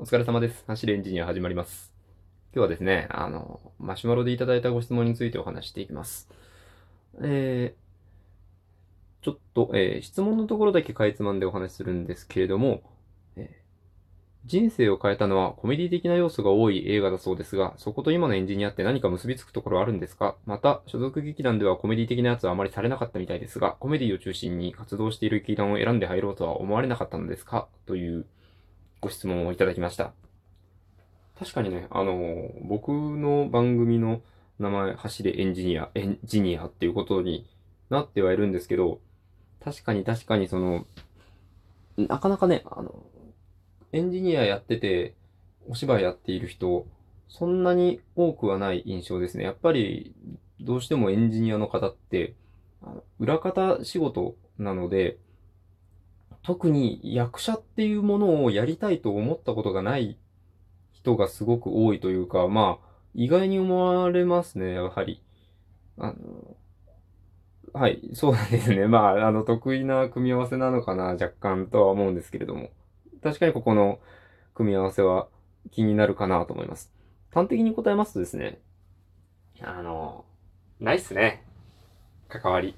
お疲れ様です。走るエンジニア始まります。今日はですね、あの、マシュマロでいただいたご質問についてお話していきます。えー、ちょっと、えー質問のところだけかいつまんでお話しするんですけれども、えー人生を変えたのはコメディ的な要素が多い映画だそうですが、そこと今のエンジニアって何か結びつくところあるんですか？また、所属劇団ではコメディ的なやつはあまりされなかったみたいですが、コメディを中心に活動している劇団を選んで入ろうとは思われなかったのですか？というご質問をいただきました。確かにね、あの、僕の番組の名前、走れエンジニア、エンジニアっていうことになってはいるんですけど、確かに確かにその、なかなかね、あの、エンジニアやってて、お芝居やっている人、そんなに多くはない印象ですね。やっぱり、どうしてもエンジニアの方って、裏方仕事なので、特に役者っていうものをやりたいと思ったことがない人がすごく多いというか、まあ、意外に思われますね、やはり。あの、はい、そうなんですね。まあ、あの、得意な組み合わせなのかな、若干とは思うんですけれども。確かにここの組み合わせは気になるかなと思います。端的に答えますとですね、あの、ないっすね。関わり。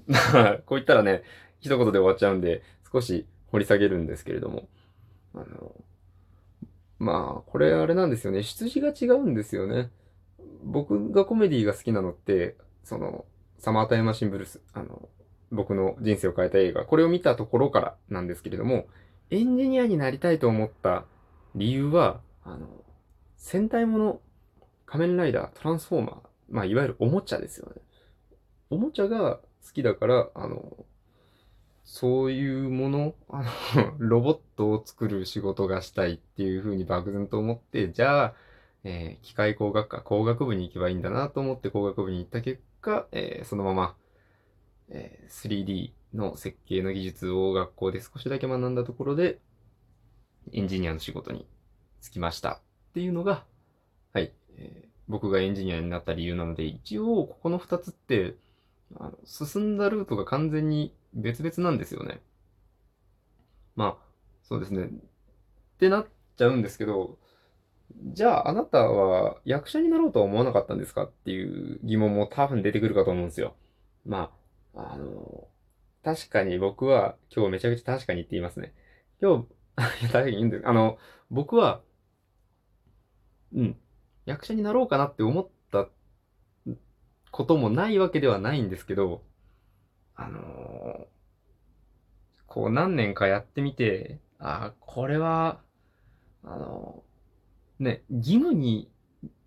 まあ、こう言ったらね、一言で終わっちゃうんで、少し掘り下げるんですけれども。あの、まあ、これあれなんですよね。出自が違うんですよね。僕がコメディが好きなのって、その、サマータイムマシンブルース、あの、僕の人生を変えた映画、これを見たところからなんですけれども、エンジニアになりたいと思った理由は、あの、戦隊もの、仮面ライダー、トランスフォーマー、まあ、いわゆるおもちゃですよね。おもちゃが好きだから、あの、そういうもの、あの、ロボットを作る仕事がしたいっていうふうに漠然と思って、じゃあ、えー機械工学科、工学部に行けばいいんだなと思って工学部に行った結果、えーそのまま、えー 3D の設計の技術を学校で少しだけ学んだところで、エンジニアの仕事に就きましたっていうのが、はい、えー僕がエンジニアになった理由なので、一応ここの2つって、あの進んだルートが完全に別々なんですよね。まあ、そうですね。ってなっちゃうんですけど、じゃああなたは役者になろうとは思わなかったんですかっていう疑問も多分出てくるかと思うんですよ。まあ、あの、確かに僕は今日めちゃくちゃ確かに言っていますね。今日、確かに言うんだよ。あの、僕は、うん、役者になろうかなって思ったこともないわけではないんですけど、あのこう何年かやってみて、あこれは、あのね、義務に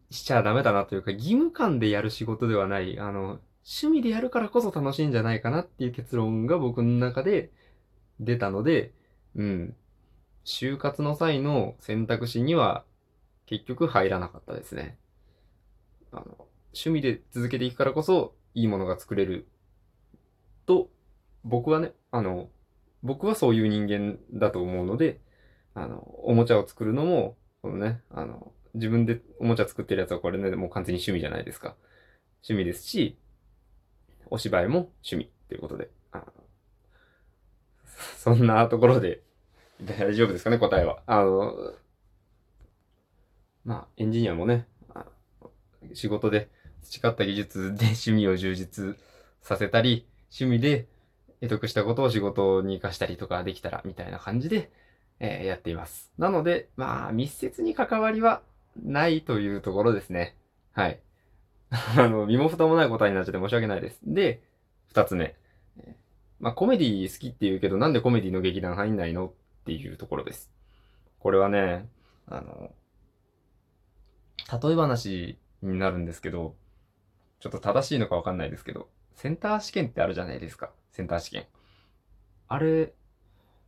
しちゃダメだなというか、義務感でやる仕事ではない、あの、趣味でやるからこそ楽しいんじゃないかなっていう結論が僕の中で出たので、うん。就活の際の選択肢には結局入らなかったですね。あの、趣味で続けていくからこそいいものが作れると、僕はね、あの、僕はそういう人間だと思うので、あの、おもちゃを作るのも、このね、あの、自分でおもちゃ作ってるやつはこれね、もう完全に趣味じゃないですか。趣味ですし、お芝居も趣味ということで、そんなところで大丈夫ですかね、答えは。あの、まあ、エンジニアもね、仕事で培った技術で趣味を充実させたり、趣味で得得したことを仕事に活かしたりとかできたら、みたいな感じで、えーやっています。なので、まあ、密接に関わりはないというところですね。はい。あの、身も蓋もない答えになっちゃって申し訳ないです。で、二つ目。まあ、コメディ好きって言うけど、なんでコメディの劇団入んないのっていうところです。これはね、あの、例え話になるんですけど、ちょっと正しいのかわかんないですけど、センター試験ってあるじゃないですか。センター試験。あれ、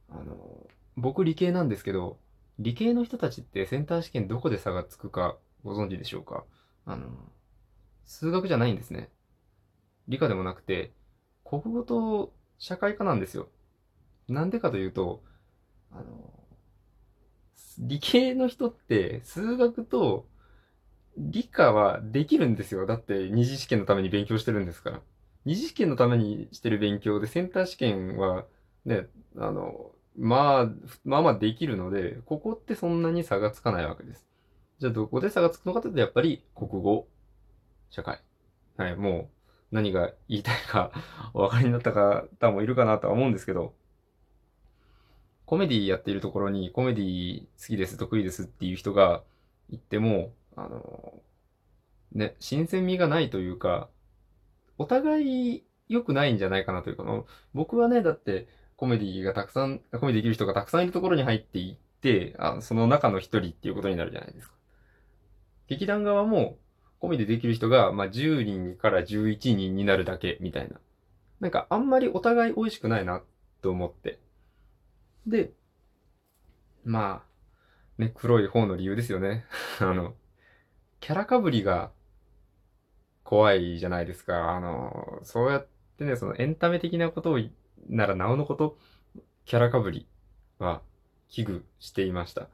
あの、僕理系なんですけど、理系の人たちってセンター試験どこで差がつくかご存知でしょうか？あの、数学じゃないんですね。理科でもなくて、国語と社会科なんですよ。なんでかというと、あの、理系の人って数学と理科はできるんですよ。だって二次試験のために勉強してるんですから。二次試験のためにしてる勉強でセンター試験はね、あの、まあ、まあまあできるので、ここってそんなに差がつかないわけです。じゃあどこで差がつくのかというと、やっぱり国語、社会。はい、もう何が言いたいか お分かりになった方もいるかなとは思うんですけど、コメディやっているところにコメディ好きです、得意ですっていう人がいっても、あの、ね、新鮮味がないというか、お互い良くないんじゃないかなというか、僕はね、だってコメディがたくさん、コメディできる人がたくさんいるところに入っていって、あその中の一人っていうことになるじゃないですか。劇団側もコメディできる人が、まあ、10人から11人になるだけみたいな。なんかあんまりお互い美味しくないなと思って。で、まあ、ね、黒い方の理由ですよね。あの、キャラかぶりが怖いじゃないですか。あの、そうやってね、そのエンタメ的なことをならなおのこと、キャラかぶりは危惧していました。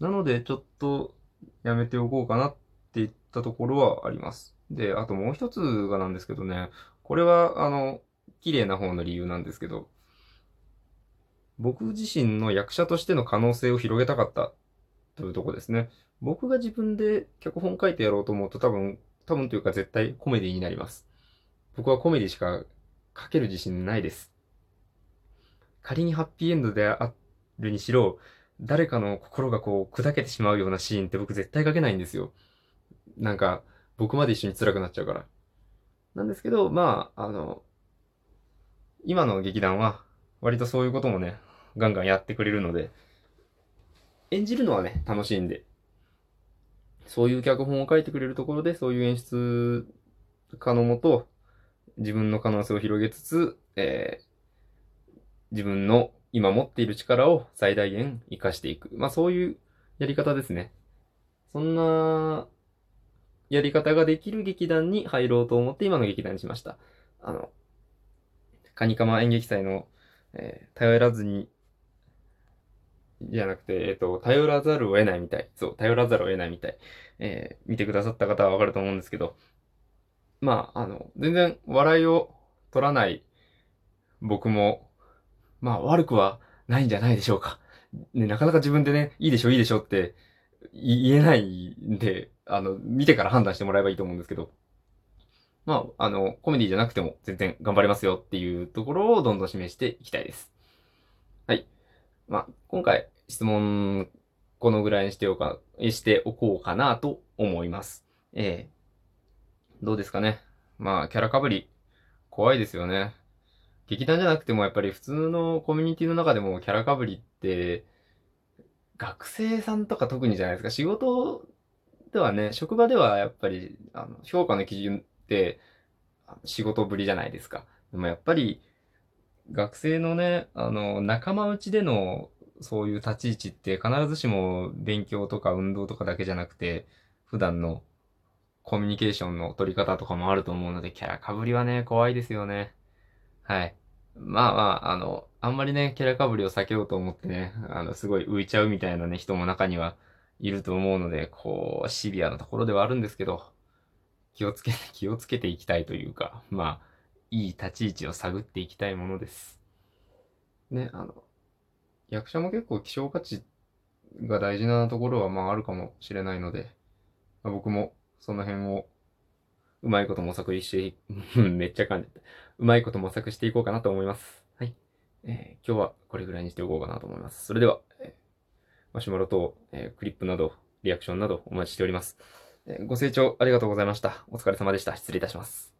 なので、ちょっとやめておこうかなって言ったところはあります。で、あともう一つがなんですけどね、これは、あの、綺麗な方の理由なんですけど、僕自身の役者としての可能性を広げたかったというとこですね。僕が自分で脚本書いてやろうと思うと多分、多分というか絶対コメディになります。僕はコメディしか書ける自信ないです。仮にハッピーエンドであるにしろ、誰かの心がこう砕けてしまうようなシーンって僕絶対書けないんですよ。なんか、僕まで一緒に辛くなっちゃうから。なんですけど、まあ、あの、今の劇団は、割とそういうこともね、ガンガンやってくれるので、演じるのはね、楽しいんで、そういう脚本を書いてくれるところで、そういう演出家のもと、自分の可能性を広げつつ、えー、自分の今持っている力を最大限活かしていく。まあそういうやり方ですね。そんなやり方ができる劇団に入ろうと思って今の劇団にしました。あの、カニカマ演劇祭の、えー、頼らずに、じゃなくて、えっ、ー、と、頼らざるを得ないみたい。そう、頼らざるを得ないみたい。えー、見てくださった方はわかると思うんですけど、まあ、あの、全然笑いを取らない僕も、まあ悪くはないんじゃないでしょうか。ね、なかなか自分でね、いいでしょ、いいでしょって言えないんで、あの、見てから判断してもらえばいいと思うんですけど、まあ、あの、コメディじゃなくても全然頑張れますよっていうところをどんどん示していきたいです。はい。まあ、今回質問このぐらいにしておか、しておこうかなと思います。えー、どうですかね。まあ、キャラかぶり、怖いですよね。劇団じゃなくてもやっぱり普通のコミュニティの中でもキャラかぶりって、学生さんとか特にじゃないですか。仕事ではね、職場ではやっぱり、あの、評価の基準って、仕事ぶりじゃないですか。でもやっぱり、学生のね、あの、仲間内でのそういう立ち位置って必ずしも勉強とか運動とかだけじゃなくて、普段のコミュニケーションの取り方とかもあると思うので、キャラかぶりはね、怖いですよね。はい。まあまあ、あの、あんまりね、キャラかぶりを避けようと思ってね、あの、すごい浮いちゃうみたいなね、人も中にはいると思うので、こう、シビアなところではあるんですけど、気をつけ、気をつけていきたいというか、まあ、いい立ち位置を探っていきたいものです。ね、あの、役者も結構希少価値が大事なところはまああるかもしれないので、まあ、僕もその辺をうまいこと模索して、めっちゃ感じた。うまいこと模索していこうかなと思います。はい。えー、今日はこれぐらいにしておこうかなと思います。それでは、えマシュマロと、えー、クリップなど、リアクションなどお待ちしております。えー、ご清聴ありがとうございました。お疲れ様でした。失礼いたします。